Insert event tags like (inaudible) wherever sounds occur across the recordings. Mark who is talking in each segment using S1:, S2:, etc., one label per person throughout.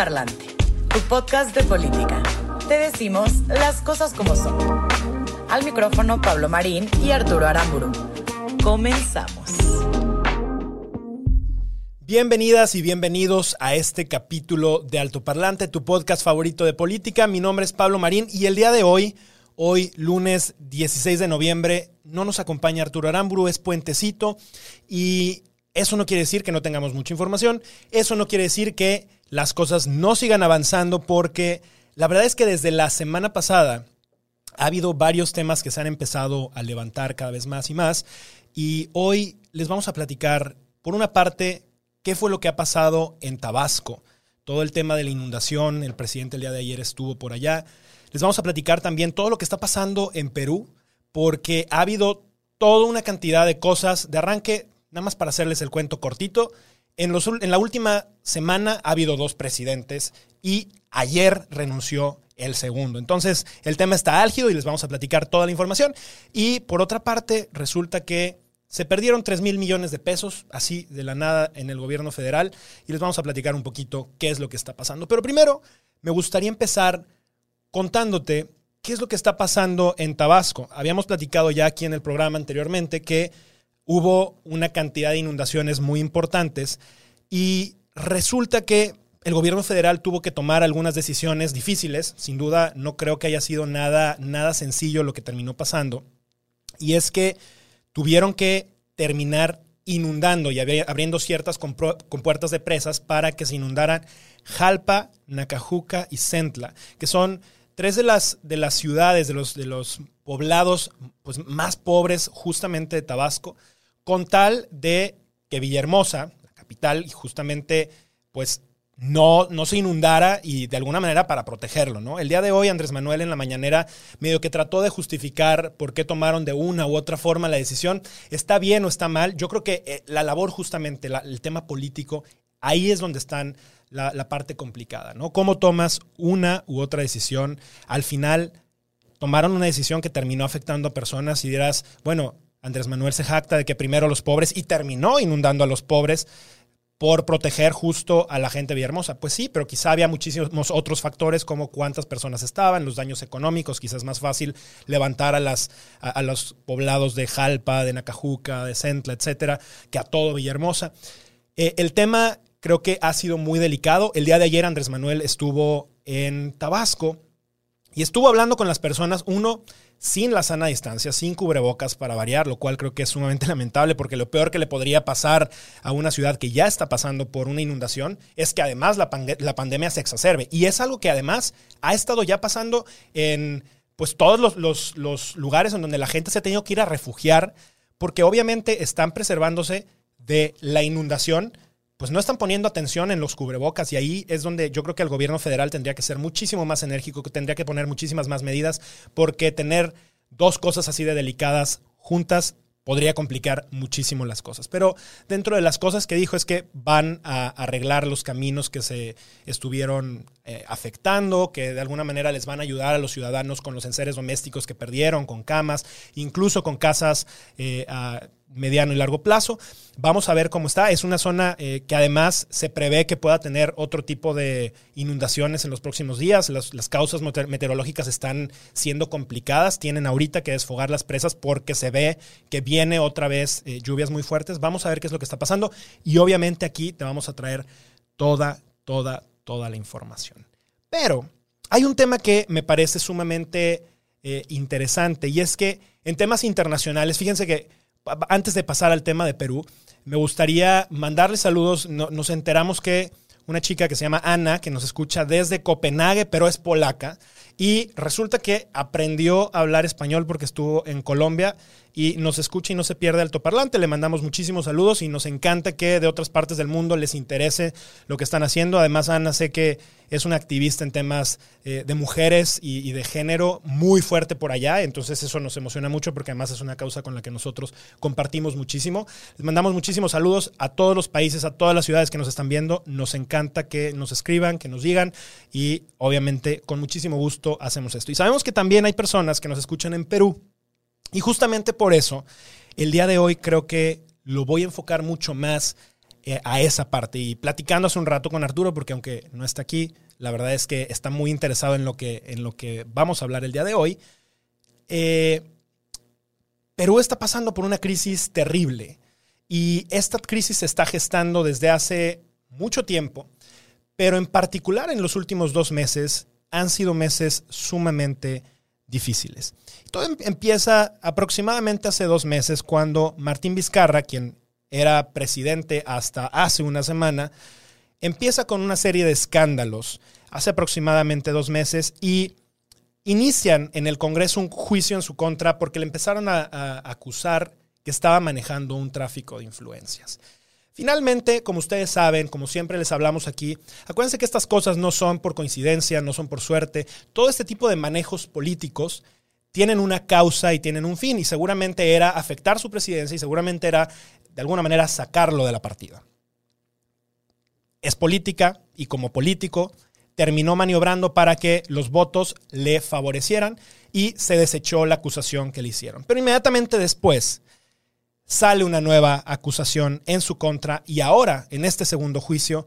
S1: Parlante, tu podcast de política. Te decimos las cosas como son. Al micrófono Pablo Marín y Arturo Aramburu. Comenzamos.
S2: Bienvenidas y bienvenidos a este capítulo de Alto Parlante, tu podcast favorito de política. Mi nombre es Pablo Marín y el día de hoy, hoy lunes 16 de noviembre, no nos acompaña Arturo Aramburu, es puentecito y eso no quiere decir que no tengamos mucha información, eso no quiere decir que las cosas no sigan avanzando porque la verdad es que desde la semana pasada ha habido varios temas que se han empezado a levantar cada vez más y más y hoy les vamos a platicar, por una parte, qué fue lo que ha pasado en Tabasco, todo el tema de la inundación, el presidente el día de ayer estuvo por allá. Les vamos a platicar también todo lo que está pasando en Perú, porque ha habido toda una cantidad de cosas de arranque, nada más para hacerles el cuento cortito. En, la última semana ha habido dos presidentes y ayer renunció el segundo. Entonces, el tema está álgido y les vamos a platicar toda la información. Y por otra parte, resulta que se perdieron 3 mil millones de pesos, así de la nada, en el gobierno federal. Y les vamos a platicar un poquito qué es lo que está pasando. Pero primero, me gustaría empezar contándote qué es lo que está pasando en Tabasco. Habíamos platicado ya aquí en el programa anteriormente que hubo una cantidad de inundaciones muy importantes y resulta que el gobierno federal tuvo que tomar algunas decisiones difíciles. Sin duda, no creo que haya sido nada, nada sencillo lo que terminó pasando. Y es que tuvieron que terminar inundando y abriendo ciertas compuertas de presas para que se inundaran Jalpa, Nacajuca y Centla, que son tres de las, de las ciudades, de los, de los poblados pues, más pobres justamente de Tabasco, con tal de que Villahermosa, la capital, justamente pues no, no se inundara y de alguna manera para protegerlo, ¿no? El día de hoy Andrés Manuel en la mañanera medio que trató de justificar por qué tomaron de una u otra forma la decisión. ¿Está bien o está mal? Yo creo que eh, la labor justamente, el tema político, ahí es donde están la, la parte complicada, ¿no? ¿Cómo tomas una u otra decisión? Al final tomaron una decisión que terminó afectando a personas y dirás, bueno, Andrés Manuel se jacta de que primero los pobres y terminó inundando a los pobres por proteger justo a la gente de Villahermosa. Pues sí, pero quizá había muchísimos otros factores como cuántas personas estaban, los daños económicos, quizás más fácil levantar a, las, a, los poblados de Jalpa, de Nacajuca, de Centla, etcétera, que a todo Villahermosa. Eh, el tema creo que ha sido muy delicado. El día de ayer Andrés Manuel estuvo en Tabasco y estuvo hablando con las personas, uno, sin la sana distancia, sin cubrebocas para variar, lo cual creo que es sumamente (laughs) lamentable porque lo peor que le podría pasar a una ciudad que ya está pasando por una inundación es que además la, la pandemia se exacerbe. Y es algo que además ha estado ya pasando en pues todos los, los, los lugares en donde la gente se ha tenido que ir a refugiar porque obviamente están preservándose de la inundación, pues no están poniendo atención en los cubrebocas y ahí es donde yo creo que el gobierno federal tendría que ser muchísimo más enérgico, que tendría que poner muchísimas más medidas, porque tener dos cosas así de delicadas juntas podría complicar muchísimo las cosas. Pero dentro de las cosas que dijo es que van a arreglar los caminos que se estuvieron eh, afectando, que de alguna manera les van a ayudar a los ciudadanos con los enseres domésticos que perdieron, con camas, incluso con casas eh, mediano y largo plazo. Vamos a ver cómo está. Es una zona eh, que además se prevé que pueda tener otro tipo de inundaciones en los próximos días. Las, causas meteorológicas están siendo complicadas. Tienen ahorita que desfogar las presas porque se ve que viene otra vez eh, lluvias muy fuertes. Vamos a ver qué es lo que está pasando. Y obviamente aquí te vamos a traer toda, toda, toda la información. Pero hay un tema que me parece sumamente eh, interesante y es que en temas internacionales, fíjense que antes de pasar al tema de Perú, me gustaría mandarle saludos. nos enteramos que una chica que se llama Ana, que nos escucha desde Copenhague, pero es polaca, y resulta que aprendió a hablar español porque estuvo en Colombia y nos escucha y no se pierde altoparlante. Le mandamos muchísimos saludos y nos encanta que de otras partes del mundo les interese lo que están haciendo. Además, Ana, sé que es una activista en temas eh, de mujeres y, de género muy fuerte por allá, entonces eso nos emociona mucho porque además es una causa con la que nosotros compartimos muchísimo. Les mandamos muchísimos saludos a todos los países, a todas las ciudades que nos están viendo. Nos encanta que nos escriban, que nos digan y obviamente con muchísimo gusto hacemos esto. Y sabemos que también hay personas que nos escuchan en Perú y justamente por eso, el día de hoy creo que lo voy a enfocar mucho más a esa parte. Y platicando hace un rato con Arturo, porque aunque no está aquí, la verdad es que está muy interesado en lo que, en lo que vamos a hablar el día de hoy. Eh, Perú está pasando por una crisis terrible y esta crisis se está gestando desde hace mucho tiempo, pero en particular en los últimos dos meses han sido meses sumamente difíciles. Todo em-, empieza aproximadamente hace dos meses cuando Martín Vizcarra, quien era presidente hasta hace una semana, empieza con una serie de escándalos hace aproximadamente dos meses y inician en el Congreso un juicio en su contra porque le empezaron a, a acusar que estaba manejando un tráfico de influencias. Finalmente, como ustedes saben, como siempre les hablamos aquí, acuérdense que estas cosas no son por coincidencia, no son por suerte. Todo este tipo de manejos políticos tienen una causa y tienen un fin, y seguramente era afectar su presidencia y seguramente era, de alguna manera, sacarlo de la partida. Es política y como político terminó maniobrando para que los votos le favorecieran y se desechó la acusación que le hicieron. Pero inmediatamente después sale una nueva acusación en su contra y ahora, en este segundo juicio,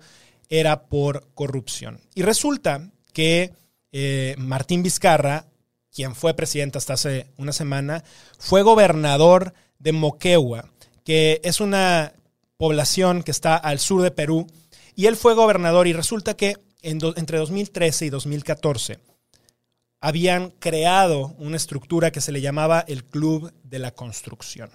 S2: era por corrupción. Y resulta que eh, Martín Vizcarra, quien fue presidente hasta hace una semana, fue gobernador de Moquegua, que es una población que está al sur de Perú, y él fue gobernador y resulta que entre 2013 y 2014 habían creado una estructura que se le llamaba el Club de la Construcción.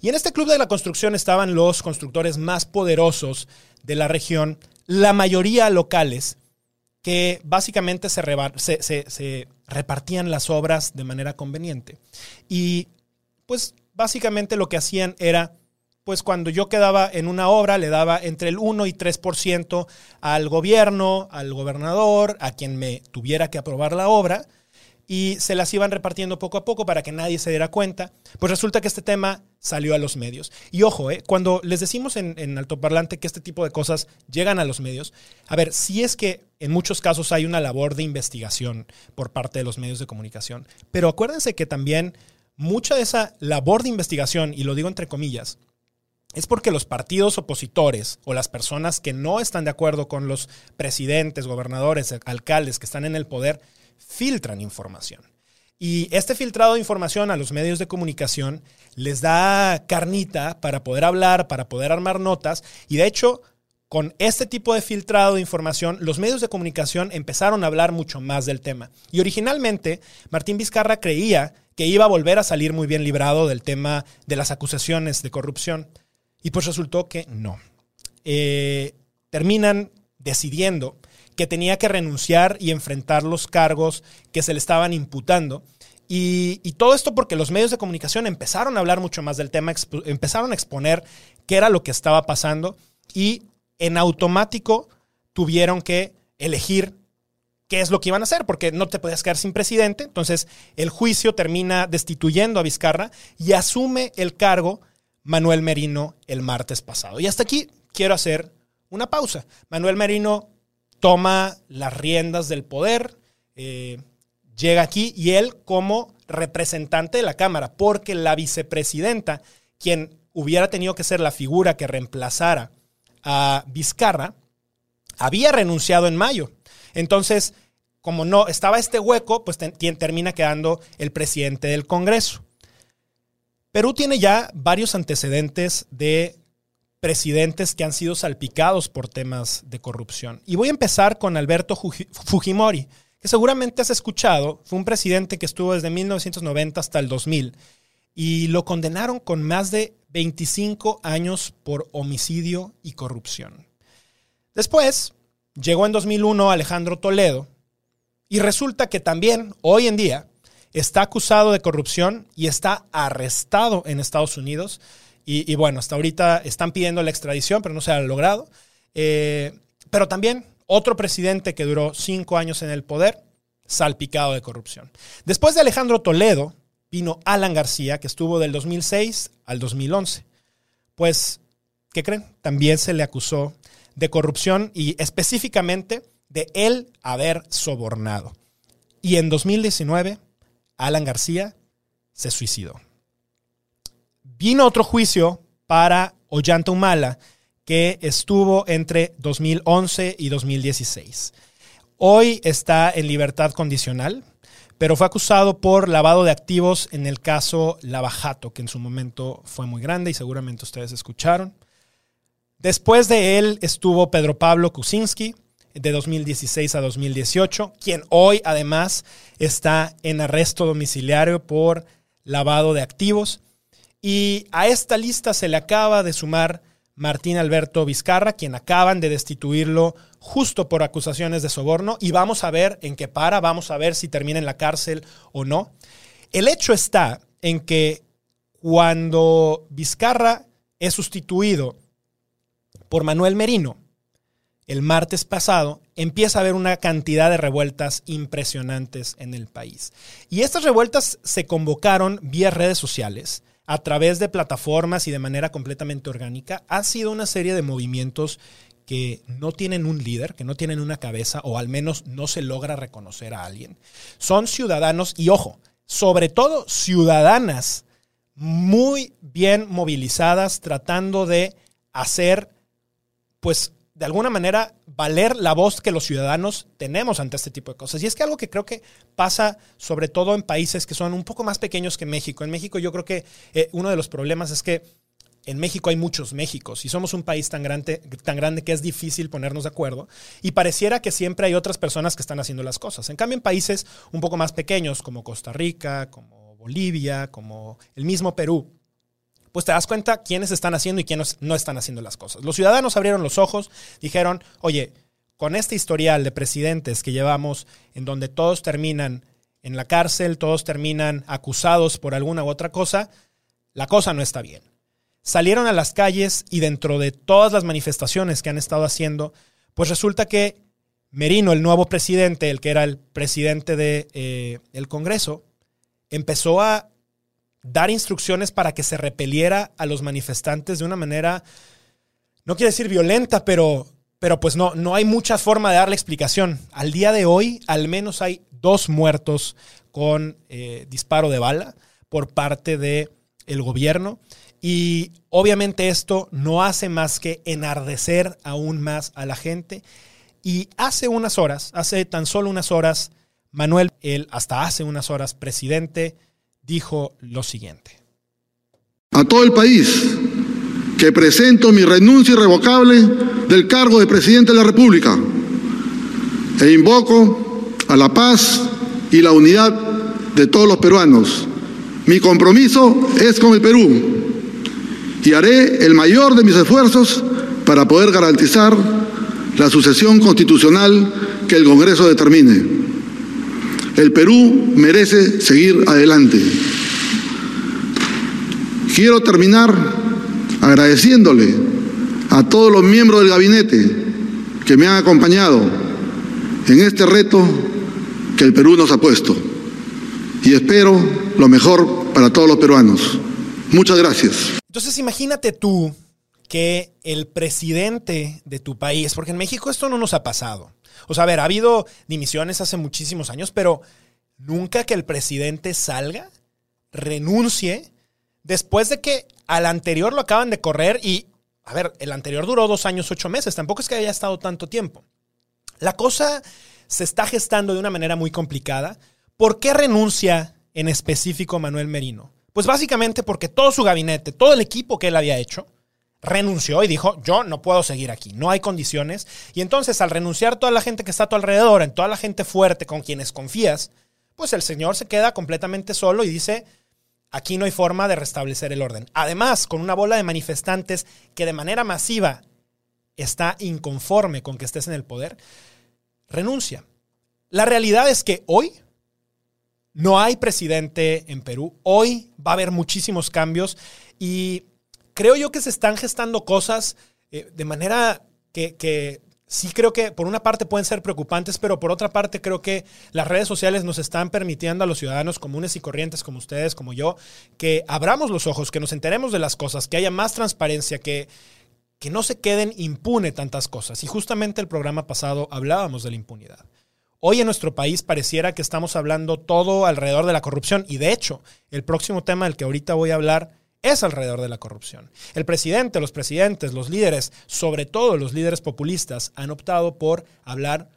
S2: Y en este Club de la Construcción estaban los constructores más poderosos de la región, la mayoría locales, que básicamente se, repartían las obras de manera conveniente. Y pues básicamente lo que hacían era pues cuando yo quedaba en una obra le daba entre el 1 y 3% al gobierno, al gobernador, a quien me tuviera que aprobar la obra, y se las iban repartiendo poco a poco para que nadie se diera cuenta. Pues resulta que este tema salió a los medios. Y ojo, eh, cuando les decimos en, en altoparlante que este tipo de cosas llegan a los medios, a ver, si es que en muchos casos hay una labor de investigación por parte de los medios de comunicación, pero acuérdense que también mucha de esa labor de investigación, y lo digo entre comillas, es porque los partidos opositores o las personas que no están de acuerdo con los presidentes, gobernadores, alcaldes que están en el poder, filtran información. Y este filtrado de información a los medios de comunicación les da carnita para poder hablar, para poder armar notas. Y de hecho, con este tipo de filtrado de información, los medios de comunicación empezaron a hablar mucho más del tema. Y originalmente, Martín Vizcarra creía que iba a volver a salir muy bien librado del tema de las acusaciones de corrupción. Y pues resultó que no. Eh, terminan decidiendo que tenía que renunciar y enfrentar los cargos que se le estaban imputando. Y, todo esto porque los medios de comunicación empezaron a hablar mucho más del tema, empezaron a exponer qué era lo que estaba pasando y en automático tuvieron que elegir qué es lo que iban a hacer, porque no te podías quedar sin presidente. Entonces el juicio termina destituyendo a Vizcarra y asume el cargo Manuel Merino el martes pasado. Y hasta aquí quiero hacer una pausa. Manuel Merino toma las riendas del poder, eh, llega aquí y él como representante de la Cámara, porque la vicepresidenta, quien hubiera tenido que ser la figura que reemplazara a Vizcarra, había renunciado en mayo. Entonces, como no estaba este hueco, pues termina quedando el presidente del Congreso. Perú tiene ya varios antecedentes de presidentes que han sido salpicados por temas de corrupción. Y voy a empezar con Alberto Fujimori, que seguramente has escuchado, fue un presidente que estuvo desde 1990 hasta el 2000 y lo condenaron con más de 25 años por homicidio y corrupción. Después llegó en 2001 Alejandro Toledo y resulta que también hoy en día está acusado de corrupción y está arrestado en Estados Unidos. Y, bueno, hasta ahorita están pidiendo la extradición, pero no se ha logrado. Eh, pero también otro presidente que duró cinco años en el poder, salpicado de corrupción. Después de Alejandro Toledo, vino Alan García, que estuvo del 2006 al 2011. Pues, ¿qué creen? También se le acusó de corrupción y específicamente de él haber sobornado. Y en 2019, Alan García se suicidó. Vino otro juicio para Ollanta Humala, que estuvo entre 2011 y 2016. Hoy está en libertad condicional, pero fue acusado por lavado de activos en el caso Lavajato, que en su momento fue muy grande y seguramente ustedes escucharon. Después de él estuvo Pedro Pablo Kuczynski, de 2016 a 2018, quien hoy además está en arresto domiciliario por lavado de activos. Y a esta lista se le acaba de sumar Martín Alberto Vizcarra, quien acaban de destituirlo justo por acusaciones de soborno y vamos a ver en qué para, vamos a ver si termina en la cárcel o no. El hecho está en que cuando Vizcarra es sustituido por Manuel Merino, el martes pasado, empieza a haber una cantidad de revueltas impresionantes en el país. Y estas revueltas se convocaron vía redes sociales a través de plataformas y de manera completamente orgánica, ha sido una serie de movimientos que no tienen un líder, que no tienen una cabeza o al menos no se logra reconocer a alguien. Son ciudadanos y ojo, sobre todo ciudadanas muy bien movilizadas tratando de hacer pues de alguna manera valer la voz que los ciudadanos tenemos ante este tipo de cosas. Y es que algo que creo que pasa sobre todo en países que son un poco más pequeños que México. En México yo creo que eh, uno de los problemas es que en México hay muchos Méxicos y somos un país tan grande, tan grande que es difícil ponernos de acuerdo y pareciera que siempre hay otras personas que están haciendo las cosas. En cambio, en países un poco más pequeños como Costa Rica, como Bolivia, como el mismo Perú, pues te das cuenta quiénes están haciendo y quiénes no están haciendo las cosas. Los ciudadanos abrieron los ojos, dijeron, oye, con este historial de presidentes que llevamos, en donde todos terminan en la cárcel, todos terminan acusados por alguna u otra cosa, la cosa no está bien. Salieron a las calles y dentro de todas las manifestaciones que han estado haciendo, pues resulta que Merino, el nuevo presidente, el que era el presidente del de, eh, Congreso, empezó a dar instrucciones para que se repeliera a los manifestantes de una manera, no quiero decir violenta, pero, pero pues no, no hay mucha forma de darle explicación. Al día de hoy, al menos hay dos muertos con eh, disparo de bala por parte del el gobierno. Y obviamente esto no hace más que enardecer aún más a la gente. Y hace unas horas, hace tan solo unas horas, Manuel, el hasta hace unas horas presidente dijo lo siguiente.
S3: A todo el país que presento mi renuncia irrevocable del cargo de presidente de la República e invoco a la paz y la unidad de todos los peruanos. Mi compromiso es con el Perú y haré el mayor de mis esfuerzos para poder garantizar la sucesión constitucional que el Congreso determine. El Perú merece seguir adelante. Quiero terminar agradeciéndole a todos los miembros del gabinete que me han acompañado en este reto que el Perú nos ha puesto. Y espero lo mejor para todos los peruanos. Muchas gracias.
S2: Entonces imagínate tú que el presidente de tu país, porque en México esto no nos ha pasado, o sea, a ver, ha habido dimisiones hace muchísimos años, pero nunca que el presidente salga, renuncie, después de que al anterior lo acaban de correr y, a ver, el anterior duró dos años, ocho meses, tampoco es que haya estado tanto tiempo. La cosa se está gestando de una manera muy complicada. ¿Por qué renuncia en específico Manuel Merino? Pues básicamente porque todo su gabinete, todo el equipo que él había hecho, renunció y dijo, yo no puedo seguir aquí, no hay condiciones. Y entonces al renunciar toda la gente que está a tu alrededor, en toda la gente fuerte con quienes confías, pues el señor se queda completamente solo y dice, aquí no hay forma de restablecer el orden. Además, con una bola de manifestantes que de manera masiva está inconforme con que estés en el poder, renuncia. La realidad es que hoy no hay presidente en Perú. Hoy va a haber muchísimos cambios y creo yo que se están gestando cosas eh, de manera que, que sí creo que por una parte pueden ser preocupantes, pero por otra parte creo que las redes sociales nos están permitiendo a los ciudadanos comunes y corrientes como ustedes, como yo, que abramos los ojos, que nos enteremos de las cosas, que haya más transparencia, que, que no se queden impune tantas cosas. Y justamente el programa pasado hablábamos de la impunidad. Hoy en nuestro país pareciera que estamos hablando todo alrededor de la corrupción y de hecho el próximo tema del que ahorita voy a hablar es alrededor de la corrupción. El presidente, los presidentes, los líderes, sobre todo los líderes populistas, han optado por hablar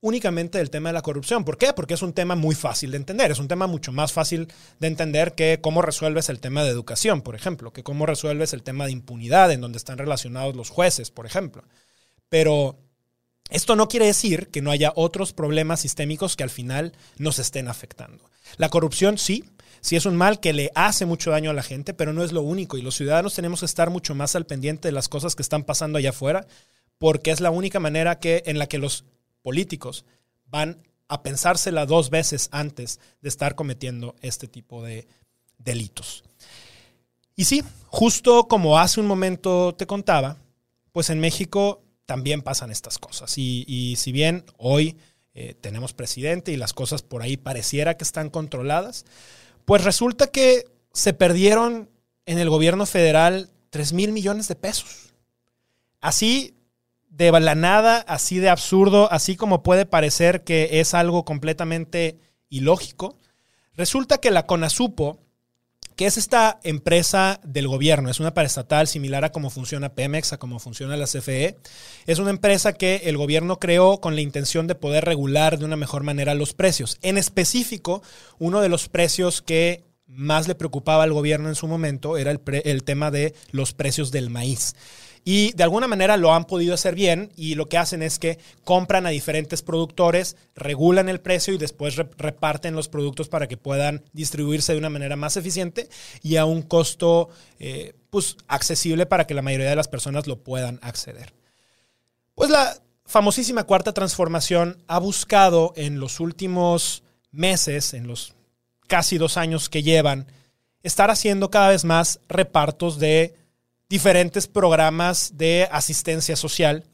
S2: únicamente del tema de la corrupción. ¿Por qué? Porque es un tema muy fácil de entender, es un tema mucho más fácil de entender que cómo resuelves el tema de educación, por ejemplo, que cómo resuelves el tema de impunidad en donde están relacionados los jueces, por ejemplo. Pero esto no quiere decir que no haya otros problemas sistémicos que al final nos estén afectando. La corrupción sí, sí es un mal que le hace mucho daño a la gente, pero no es lo único y los ciudadanos tenemos que estar mucho más al pendiente de las cosas que están pasando allá afuera, porque es la única manera que, en la que los políticos van a pensársela dos veces antes de estar cometiendo este tipo de delitos. Y sí, justo como hace un momento te contaba, pues en México también pasan estas cosas. Y, si bien hoy eh, tenemos presidente y las cosas por ahí pareciera que están controladas, pues resulta que se perdieron en el gobierno federal 3 mil millones de pesos. Así de la nada, así de absurdo, así como puede parecer que es algo completamente ilógico, resulta que la CONASUPO que es esta empresa del gobierno, es una paraestatal similar a cómo funciona Pemex, a cómo funciona la CFE. Es una empresa que el gobierno creó con la intención de poder regular de una mejor manera los precios. En específico, uno de los precios que más le preocupaba al gobierno en su momento era el tema de los precios del maíz. Y de alguna manera lo han podido hacer bien y lo que hacen es que compran a diferentes productores, regulan el precio y después reparten los productos para que puedan distribuirse de una manera más eficiente y a un costo eh, pues, accesible para que la mayoría de las personas lo puedan acceder. Pues la famosísima cuarta transformación ha buscado en los últimos meses, en los casi dos años que llevan, estar haciendo cada vez más repartos de diferentes programas de asistencia social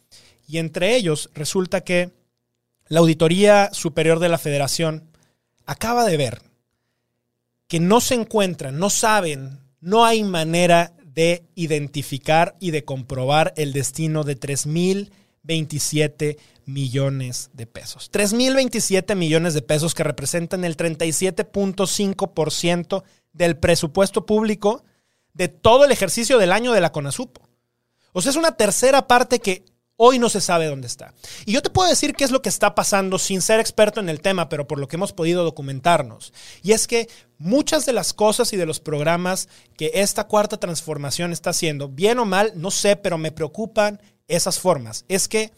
S2: y entre ellos resulta que la Auditoría Superior de la Federación acaba de ver que no se encuentran, no saben, no hay manera de identificar y de comprobar el destino de 3.027 millones de pesos. 3.027 millones de pesos que representan el 37.5% del presupuesto público de todo el ejercicio del año de la CONASUPO. O sea, es una tercera parte que hoy no se sabe dónde está. Y yo te puedo decir qué es lo que está pasando sin ser experto en el tema, pero por lo que hemos podido documentarnos. Y es que muchas de las cosas y de los programas que esta cuarta transformación está haciendo, bien o mal, no sé, pero me preocupan esas formas. Es que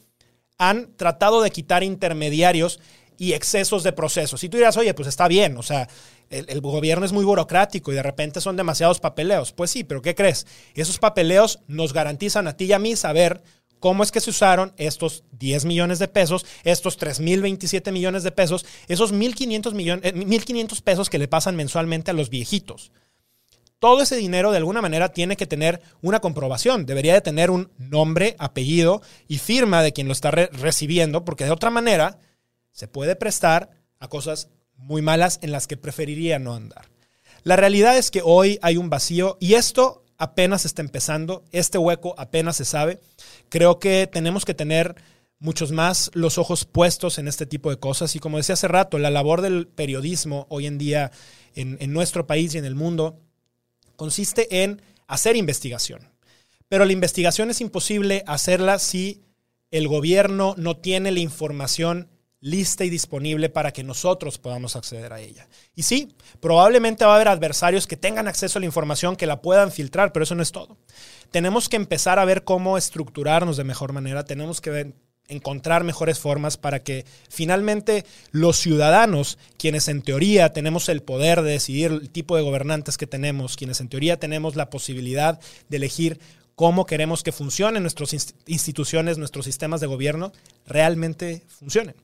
S2: han tratado de quitar intermediarios y excesos de procesos. Y tú dirás, oye, pues está bien, o sea, el, gobierno es muy burocrático y de repente son demasiados papeleos. Pues sí, pero ¿qué crees? Esos papeleos nos garantizan a ti y a mí saber cómo es que se usaron estos 10 millones de pesos, estos 3.027 millones de pesos, esos 1.500, millones, 1.500 pesos que le pasan mensualmente a los viejitos. Todo ese dinero de alguna manera tiene que tener una comprobación, debería de tener un nombre, apellido y firma de quien lo está recibiendo, porque de otra manera se puede prestar a cosas muy malas en las que preferiría no andar. La realidad es que hoy hay un vacío y esto apenas está empezando, este hueco apenas se sabe. Creo que tenemos que tener muchos más los ojos puestos en este tipo de cosas y como decía hace rato, la labor del periodismo hoy en día en, en nuestro país y en el mundo consiste en hacer investigación. Pero la investigación es imposible hacerla si el gobierno no tiene la información lista y disponible para que nosotros podamos acceder a ella. Y sí, probablemente va a haber adversarios que tengan acceso a la información, que la puedan filtrar, pero eso no es todo. Tenemos que empezar a ver cómo estructurarnos de mejor manera, tenemos que encontrar mejores formas para que finalmente los ciudadanos, quienes en teoría tenemos el poder de decidir el tipo de gobernantes que tenemos, quienes en teoría tenemos la posibilidad de elegir cómo queremos que funcionen nuestras instituciones, nuestros sistemas de gobierno, realmente funcionen.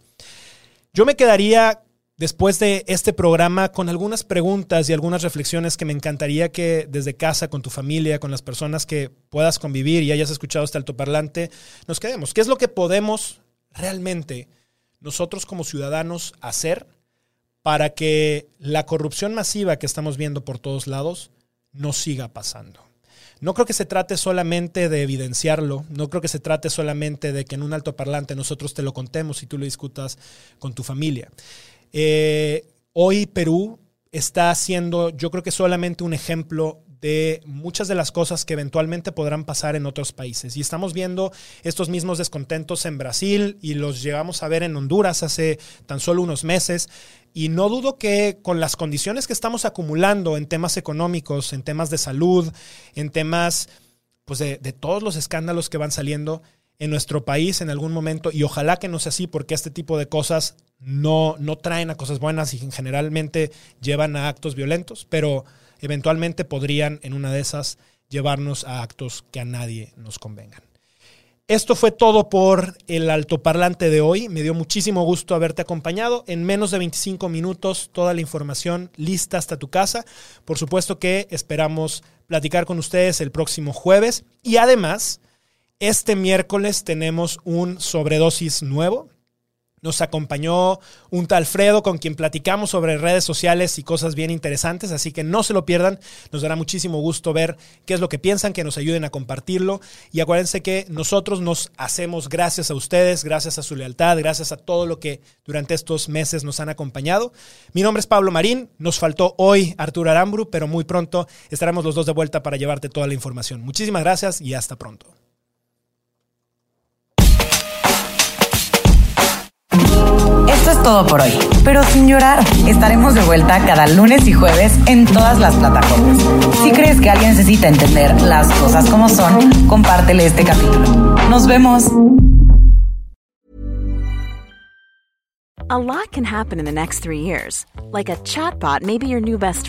S2: Yo me quedaría después de este programa con algunas preguntas y algunas reflexiones que me encantaría que desde casa, con tu familia, con las personas que puedas convivir y hayas escuchado este altoparlante, nos quedemos. ¿Qué es lo que podemos realmente nosotros como ciudadanos hacer para que la corrupción masiva que estamos viendo por todos lados no siga pasando? No creo que se trate solamente de evidenciarlo, no creo que se trate solamente de que en un altoparlante nosotros te lo contemos y tú lo discutas con tu familia. Eh, hoy Perú está siendo, yo creo que solamente un ejemplo de muchas de las cosas que eventualmente podrán pasar en otros países. Y estamos viendo estos mismos descontentos en Brasil y los llegamos a ver en Honduras hace tan solo unos meses. Y no dudo que con las condiciones que estamos acumulando en temas económicos, en temas de salud, en temas pues de, de todos los escándalos que van saliendo, en nuestro país en algún momento, y ojalá que no sea así, porque este tipo de cosas no, no traen a cosas buenas y generalmente llevan a actos violentos, pero eventualmente podrían en una de esas llevarnos a actos que a nadie nos convengan. Esto fue todo por el altoparlante de hoy. Me dio muchísimo gusto haberte acompañado. En menos de 25 minutos, toda la información lista hasta tu casa. Por supuesto que esperamos platicar con ustedes el próximo jueves. Y además, este miércoles tenemos un sobredosis nuevo. Nos acompañó un tal Alfredo con quien platicamos sobre redes sociales y cosas bien interesantes, así que no se lo pierdan. Nos dará muchísimo gusto ver qué es lo que piensan, que nos ayuden a compartirlo. Y acuérdense que nosotros nos hacemos gracias a ustedes, gracias a su lealtad, gracias a todo lo que durante estos meses nos han acompañado. Mi nombre es Pablo Marín, nos faltó hoy Arturo Aramburu, pero muy pronto estaremos los dos de vuelta para llevarte toda la información. Muchísimas gracias y hasta pronto.
S1: Esto es todo por hoy, pero sin llorar. Estaremos de vuelta cada lunes y jueves en todas las plataformas. Si crees que alguien necesita entender las cosas como son, compártele este capítulo. Nos vemos.
S4: A lot can happen in the next three years. Like chatbot your new best.